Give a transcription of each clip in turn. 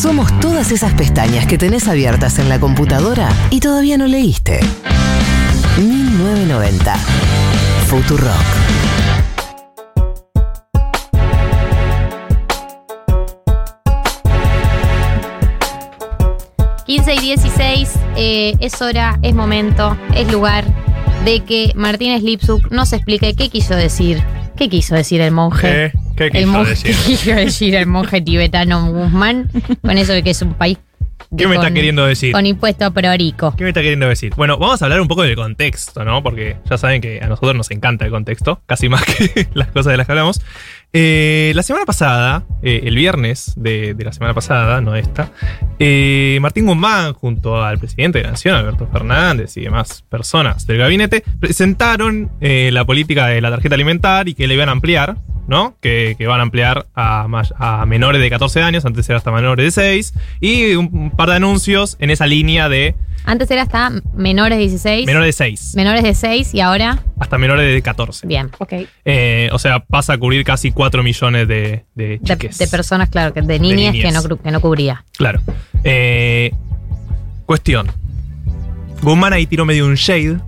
Somos todas esas pestañas que tenés abiertas en la computadora y todavía no leíste. 1990. Futurock. ...15 y 16, eh, es hora, es momento, es lugar de que Martínez Lipsuk nos explique qué quiso decir. ¿Qué quiso decir el monje? ¿Qué? ¿Qué el quiso monje, decir? ¿Qué quiso decir el monje tibetano Guzmán? Con eso de que es un país... ¿Qué me está queriendo decir? Con impuesto prorico. ¿Qué me está queriendo decir? Bueno, vamos a hablar un poco del contexto, ¿no? Porque ya saben que a nosotros nos encanta el contexto, casi más que las cosas de las que hablamos. Eh, la semana pasada, eh, el viernes de, de la semana pasada, no esta, eh, Martín Guzmán, junto al presidente de la Nación, Alberto Fernández y demás personas del gabinete, presentaron la política de la tarjeta alimentar y que le iban a ampliar, ¿no? Que, que van a ampliar a, menores de 14 años, antes era hasta menores de 6, y un, par de anuncios en esa línea de Antes era hasta menores de 16, menores de 6 menores de 6 y ahora... hasta menores de 14. Bien. Ok. Eh, o sea, pasa a cubrir casi 4 millones de, de De, chiques. de personas, claro, que de niñas que, niñas. no, que no cubría. Claro. Eh, cuestión. Guzmán ahí tiró medio un shade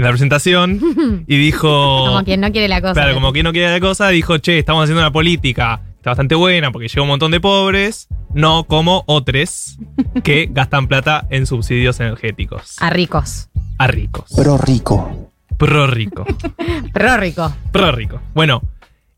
en la presentación y dijo... Como quien no quiere la cosa. Claro, como quien no quiere la cosa, dijo, che, estamos haciendo una política que está bastante buena porque llega un montón de pobres, no como otros que gastan plata en subsidios energéticos. A ricos. A ricos. Pro rico. Pro rico. Pro rico. Pro rico. Bueno,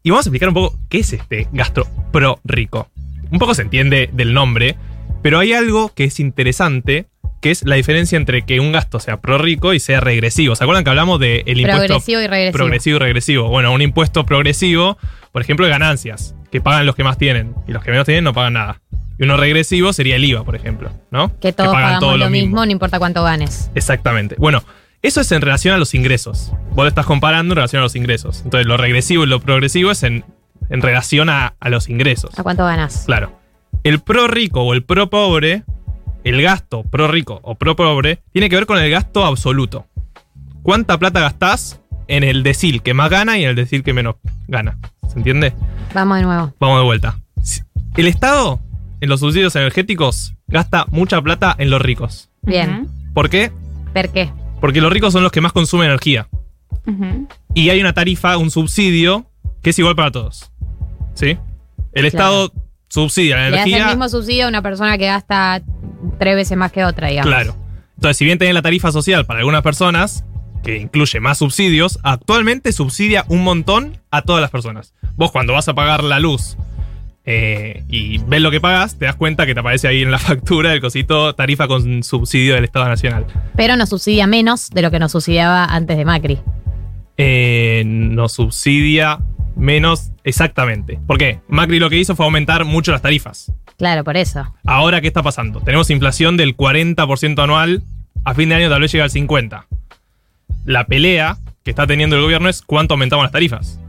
y vamos a explicar un poco qué es este gasto pro rico. Un poco se entiende del nombre, pero hay algo que es interesante, que es la diferencia entre que un gasto sea pro rico y sea regresivo. ¿Se acuerdan que hablamos del impuesto Progresivo y regresivo. progresivo y regresivo? Bueno, un impuesto progresivo, por ejemplo, de ganancias, que pagan los que más tienen, y los que menos tienen no pagan nada. Y uno regresivo sería el IVA, por ejemplo, ¿no? Que todos pagan pagamos todo lo mismo, no importa cuánto ganes. Exactamente. Bueno, eso es en relación a los ingresos. Vos lo estás comparando en relación a los ingresos. Entonces, lo regresivo y lo progresivo es en, en relación a, a los ingresos. ¿A cuánto ganas? Claro. El pro rico o el pro pobre, el gasto pro rico o pro pobre, tiene que ver con el gasto absoluto. ¿Cuánta plata gastás en el decil que más gana y en el decil que menos gana? ¿Se entiende? Vamos de nuevo. Vamos de vuelta. El Estado, en los subsidios energéticos, gasta mucha plata en los ricos. Bien. ¿Por qué? ¿Per qué? Porque los ricos son los que más consumen energía. Y hay una tarifa, un subsidio, que es igual para todos. ¿Sí? El Estado subsidia la Le das el energía. mismo subsidio a una persona que gasta tres veces más que otra, digamos. Claro. Entonces, si bien tenés la tarifa social para algunas personas, que incluye más subsidios, actualmente subsidia un montón a todas las personas. Vos cuando vas a pagar la luz eh, y ves lo que pagas, te das cuenta que te aparece ahí en la factura el cosito tarifa con subsidio del Estado Nacional. Pero nos subsidia menos de lo que nos subsidiaba antes de Macri. eh, nos subsidia menos exactamente. ¿Por qué? Macri lo que hizo fue aumentar mucho las tarifas. Claro, por eso. Ahora, ¿qué está pasando? Tenemos inflación del 40% anual, a fin de año tal vez llega al 50%. La pelea que está teniendo el gobierno es cuánto aumentamos las tarifas.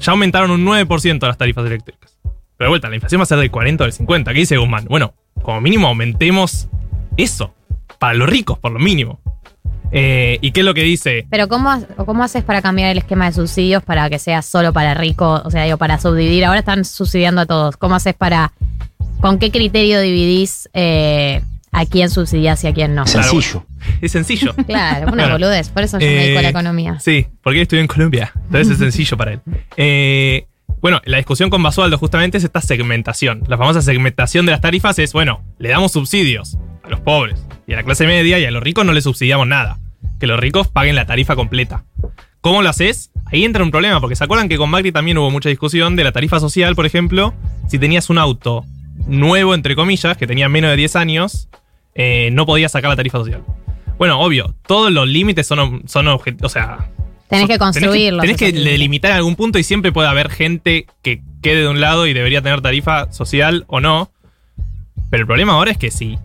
Ya aumentaron un 9% las tarifas eléctricas. Pero de vuelta, la inflación va a ser del 40 o del 50. ¿Qué dice Guzmán? Bueno, como mínimo aumentemos eso. Para los ricos, por lo mínimo. Eh, ¿Y qué es lo que dice? Pero ¿cómo, ¿cómo haces para cambiar el esquema de subsidios para que sea solo para ricos? O sea, digo, para subdividir. Ahora están subsidiando a todos. ¿Cómo haces para... ¿Con qué criterio dividís eh, a quién subsidias y a quién no? Sencillo. Es sencillo. Claro, una boludez. Por eso yo me dedico a la Eh, economía. Sí, porque él estudió en Colombia. Entonces es sencillo para él. Eh, bueno, la discusión con Basualdo justamente es esta segmentación. La famosa segmentación de las tarifas es, bueno, le damos subsidios a los pobres y a la clase media y a los ricos no le subsidiamos nada. Que los ricos paguen la tarifa completa. ¿Cómo lo haces? Ahí entra un problema, porque se acuerdan que con Macri también hubo mucha discusión de la tarifa social, por ejemplo, si tenías un auto nuevo, entre comillas, que tenía menos de 10 años, eh, no podías sacar la tarifa social. Bueno, obvio, todos los límites son, son obje- o sea, Tenés que construirlos. Tenés que, tenés delimitar en algún punto y siempre puede haber gente que quede de un lado y debería tener tarifa social o no. Pero el problema ahora es que si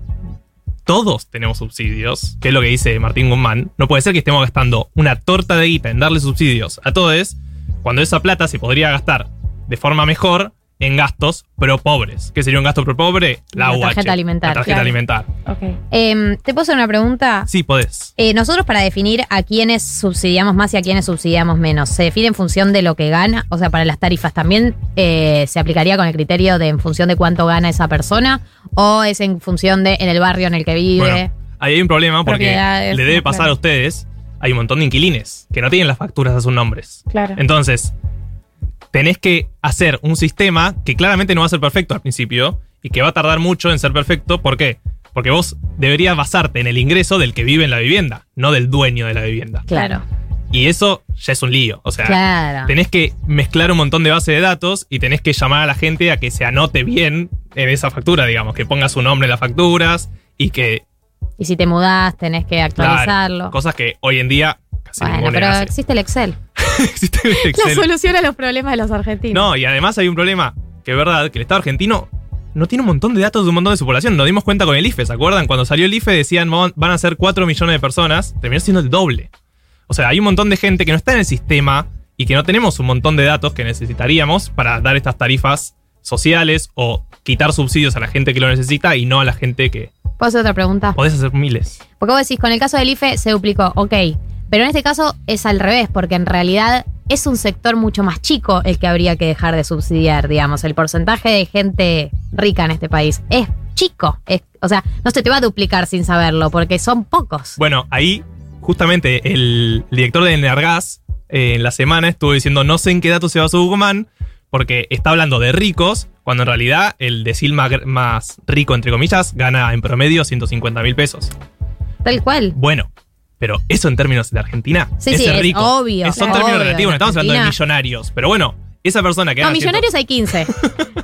todos tenemos subsidios, que es lo que dice Martín Guzmán, no puede ser que estemos gastando una torta de guita en darle subsidios a todos, cuando esa plata se podría gastar de forma mejor en gastos pro pobres. ¿Qué sería un gasto pro pobre? La UH, tarjeta alimentaria. La tarjeta Claro. alimentar. Ok. Em, ¿Te puedo hacer una pregunta? Sí, podés. Eh, nosotros para definir a quiénes subsidiamos más y a quiénes subsidiamos menos, ¿se define en función de lo que gana? O sea, para las tarifas también eh, se aplicaría con el criterio de en función de cuánto gana esa persona ¿O es en función de en el barrio en el que vive? Bueno, ahí hay un problema porque le debe pasar claro. a ustedes. Hay un montón de inquilines que no tienen las facturas a sus nombres. Claro. Entonces, tenés que hacer un sistema que claramente no va a ser perfecto al principio y que va a tardar mucho en ser perfecto. ¿Por qué? Porque vos deberías basarte en el ingreso del que vive en la vivienda, no del dueño de la vivienda. Claro. Y eso ya es un lío. O sea, Claro. tenés que mezclar un montón de bases de datos y tenés que llamar a la gente a que se anote bien en esa factura, digamos, que ponga su nombre en las facturas y que Y si te mudás, tenés que actualizarlo. Claro, cosas que hoy en día casi bueno, pero hace. existe el Excel. Existe el La solución a los problemas de los argentinos. No, y además hay un problema, que es verdad, que el Estado argentino no tiene un montón de datos de un montón de su población. Nos dimos cuenta con el IFE, ¿se acuerdan? Cuando salió el IFE decían "Van- van a ser 4 millones de personas, terminó siendo el doble. O sea, hay un montón de gente que no está en el sistema y que no tenemos un montón de datos que necesitaríamos para dar estas tarifas sociales o quitar subsidios a la gente que lo necesita y no a la gente que ¿Puedo hacer otra pregunta? podés hacer miles. Porque vos decís, con el caso del IFE se duplicó, ok. Pero en este caso es al revés, porque en realidad es un sector mucho más chico el que habría que dejar de subsidiar, digamos. El porcentaje de gente rica en este país es chico. Es- o sea, no se te va a duplicar sin saberlo, porque son pocos. Bueno, ahí justamente el director de Energas eh, en la semana estuvo diciendo no sé en qué datos se basó Guzmán porque está hablando de ricos cuando en realidad el decil más, más rico, entre comillas, gana en promedio 150 mil pesos. Tal cual. Bueno, pero eso en términos de Argentina Sí, es sí, ser es rico. obvio, Es- son claro, términos obvio, relativos, no estamos hablando de millonarios. Pero bueno, esa persona que No, millonarios hay 15.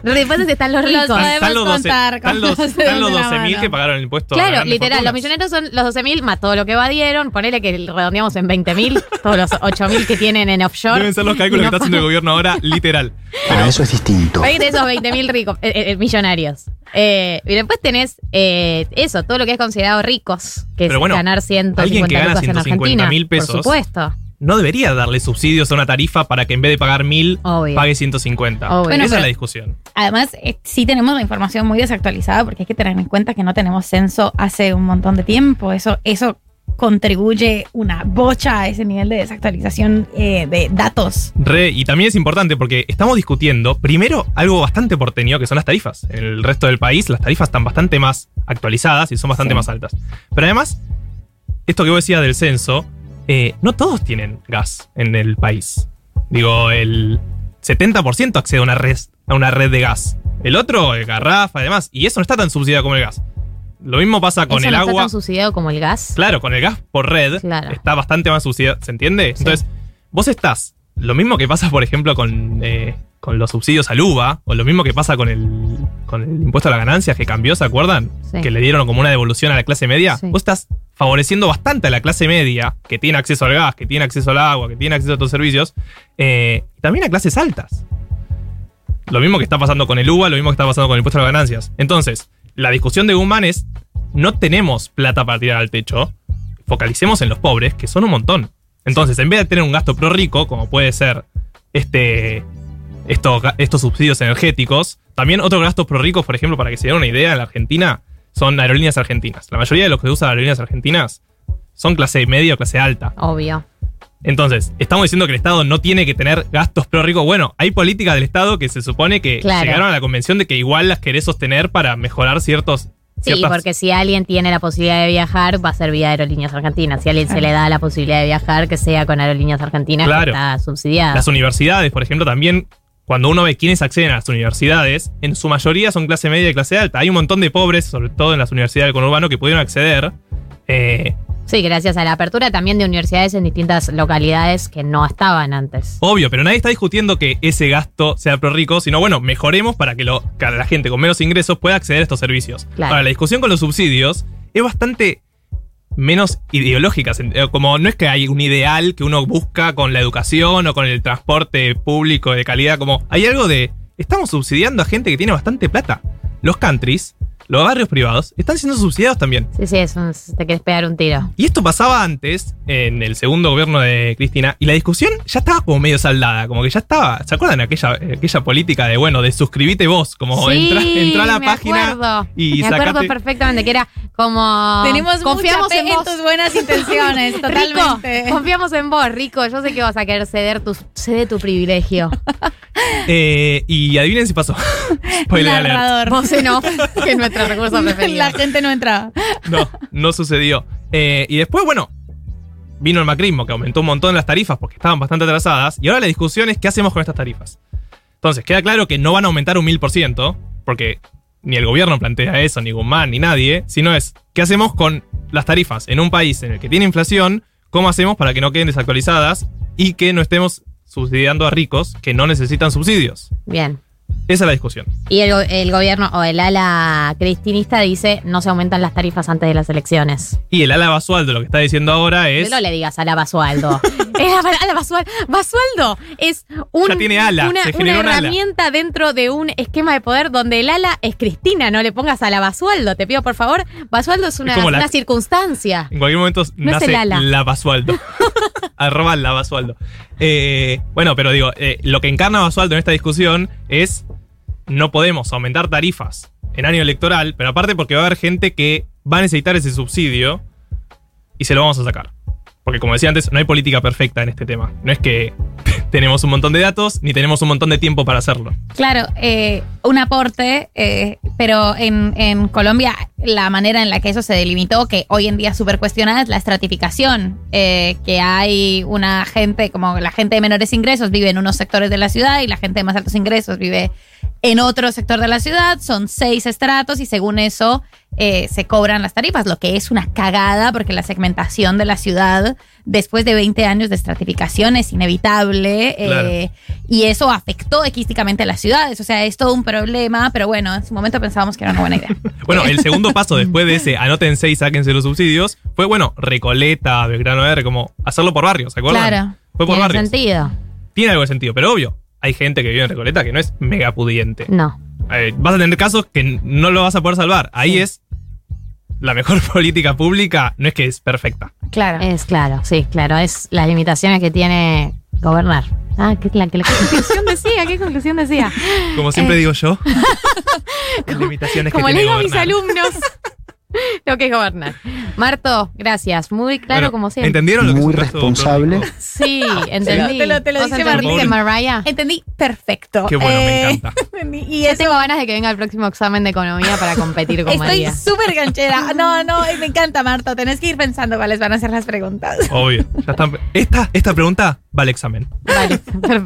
Después están los Los ricos. podemos están los 12 contar están los, los están los de la 12 mil mano. que pagaron el impuesto Claro, literal, los fortunas. millonarios son los 12 mil más todo lo que evadieron. Ponele que redondeamos en 20 mil, todos los 8 mil que tienen en offshore. Deben ser los cálculos Y que no está haciendo el gobierno ahora, literal. Ah, eso es distinto. Hay de esos 20 mil ricos, eh, eh, millonarios. Eh, y después tenés eh, eso, todo lo que es considerado ricos, que Pero es bueno, ganar 150 alguien que gana lucas en 150 Argentina. mil pesos. Por supuesto. no debería darle subsidios a una tarifa para que en vez de pagar mil, Obvio. pague 150. Obvio. Bueno, Esa es la discusión. Además, eh, sí tenemos la información muy desactualizada porque hay que tener en cuenta que no tenemos censo hace un montón de tiempo. Eso, eso contribuye una bocha a ese nivel de desactualización eh, de datos. Re, y también es importante porque estamos discutiendo, primero, algo bastante porteño, que son las tarifas. En el resto del país, las tarifas están bastante más actualizadas y son bastante Sí. más altas. Pero además, esto que vos decías del censo, eh, no todos tienen gas en el país. Digo, el 70% accede a una, red, a una red de gas. El otro, eh, garrafa y demás. Y eso no está tan subsidiado como el gas. Lo mismo pasa con Eso el no agua. está tan subsidiado como el gas. Claro, con el gas por red Claro. está bastante más subsidiado, ¿se entiende? Sí. Entonces, vos estás, lo mismo que pasa, por ejemplo, con, eh, con los subsidios al UVA, o lo mismo que pasa con el, con el impuesto a las ganancias que cambió, ¿se acuerdan? Sí. Que le dieron como una devolución a la clase media. Sí. Vos estás favoreciendo bastante a la clase media, que tiene acceso al gas, que tiene acceso al agua, que tiene acceso a otros servicios, eh, y también a clases altas. Lo mismo que está pasando con el UVA, lo mismo que está pasando con el impuesto a las ganancias. Entonces, la discusión de Guzmán es, no tenemos plata para tirar al techo, focalicemos en los pobres, que son un montón. Entonces, en vez de tener un gasto pro rico, como puede ser este, esto- estos subsidios energéticos, también otros gastos pro ricos, por ejemplo, para que se den una idea, en la Argentina son aerolíneas argentinas. La mayoría de los que usan aerolíneas argentinas son clase media o clase alta. Obvio. Entonces, estamos diciendo que el Estado no tiene que tener gastos pro ricos. Bueno, hay políticas del Estado que se supone que Claro. llegaron a la convención de que igual las querés sostener para mejorar ciertos. Sí, ciertas- porque si alguien tiene la posibilidad de viajar, va a ser vía Aerolíneas Argentinas. Si a alguien se le da la posibilidad de viajar, que sea con Aerolíneas Argentinas, Claro. que está subsidiada. Las universidades, por ejemplo, también, cuando uno ve quiénes acceden a las universidades, en su mayoría son clase media y clase alta. Hay un montón de pobres, sobre todo en las universidades del conurbano, que pudieron acceder. Eh, Sí, gracias a la apertura también de universidades en distintas localidades que no estaban antes. obvio, pero nadie está discutiendo que ese gasto sea pro rico, sino bueno, mejoremos para que, lo, que la gente con menos ingresos pueda acceder a estos servicios. Claro. Ahora, la discusión con los subsidios es bastante menos ideológica. eh, Como no es que hay un ideal que uno busca con la educación o con el transporte público de calidad, como hay algo de. Estamos subsidiando a gente que tiene bastante plata. Los countries, los barrios privados, están siendo subsidiados también. Sí, sí, es un- te quieres pegar un tiro. Y esto pasaba antes, en el segundo gobierno de Cristina, y la discusión ya estaba como medio saldada, como que ya estaba. ¿Se acuerdan aquella, aquella política de, bueno, de suscribite vos? Como sí, entra, entra a la me página acuerdo. y Me acuerdo perfectamente que era como. Tenemos confiamos mucha fe en vos. tus buenas intenciones, Rico, totalmente. confiamos en vos, Rico. Yo sé que vas a querer ceder tu, cede tu privilegio. Eh, y adivinen si pasó. Spoiler alert. Narrador. Vos en off, que no nuestro recurso preferido. La gente no entraba. No, no sucedió. Eh, y después, bueno, vino el macrismo que aumentó un montón las tarifas porque estaban bastante atrasadas. Y ahora la discusión es qué hacemos con estas tarifas. Entonces, queda claro que no van a aumentar un mil por ciento, porque ni el gobierno plantea eso, ni Guzmán, ni nadie, sino es qué hacemos con las tarifas en un país en el que tiene inflación, cómo hacemos para que no queden desactualizadas y que no estemos subsidiando a ricos que no necesitan subsidios. Bien. Esa es la discusión. Y el, go- el gobierno o el ala cristinista dice no se aumentan las tarifas antes de las elecciones. Y el ala Basualdo lo que está diciendo ahora es... No le digas ala Basualdo. es ala, ala Basualdo. Basualdo es un- Ya tiene ala, una, se una generó un ala. herramienta dentro de un esquema de poder donde el ala es Cristina. No le pongas ala Basualdo. Te pido por favor. Basualdo es una, la- una circunstancia. En cualquier momento No es nace el ala. la Basualdo. Arroba la Basualdo. Eh, bueno, pero digo, eh, lo que encarna Basualdo en esta discusión es no podemos aumentar tarifas en año electoral, pero aparte porque va a haber gente que va a necesitar ese subsidio y se lo vamos a sacar. Porque como decía antes, no hay política perfecta en este tema. No es que tenemos un montón de datos ni tenemos un montón de tiempo para hacerlo. Claro, eh, un aporte, eh, pero en, en Colombia la manera en la que eso se delimitó, que hoy en día es súper cuestionada, es la estratificación, eh, que hay una gente, como la gente de menores ingresos vive en unos sectores de la ciudad y la gente de más altos ingresos vive en otro sector de la ciudad, son seis estratos y según eso eh, se cobran las tarifas, lo que es una cagada porque la segmentación de la ciudad después de 20 años de estratificación es inevitable eh, y eso afectó equísticamente a las ciudades, o sea, es todo un problema, pero bueno, en su momento pensábamos que era una buena idea. Bueno, el segundo paso después de ese anótense y sáquense los subsidios fue, bueno, Recoleta, Belgrano R, como hacerlo por barrios, ¿se acuerdan? Claro. Fue por Tiene barrios. sentido. Tiene algo de sentido, pero obvio, hay gente que vive en Recoleta que no es mega pudiente. No. Eh, vas a tener casos que no lo vas a poder salvar. Ahí Sí. es la mejor política pública, no es que es perfecta. Claro. Es claro, sí, claro. Es las limitaciones que tiene gobernar. Ah, ¿qué, la, qué, la- qué conclusión decía? ¿Qué conclusión decía? Como siempre digo yo, las limitaciones Eh. Como que le tiene digo a mis alumnos. Lo que es gobernar. Marto, gracias. Muy claro Bueno, como siempre. ¿Entendieron lo que Muy responsable. Sí, entendí. Te lo- te lo ¿Vos dice Martín. Mariah? Entendí perfecto. Qué bueno, me Eh, encanta. Y eso tengo ganas de que venga el próximo examen de economía para competir con Estoy María. súper ganchera. No, no, me encanta, Marta. Tenés que ir pensando cuáles van a ser las preguntas. Obvio. Ya están- Esta, esta pregunta va al examen. Vale, perfecto.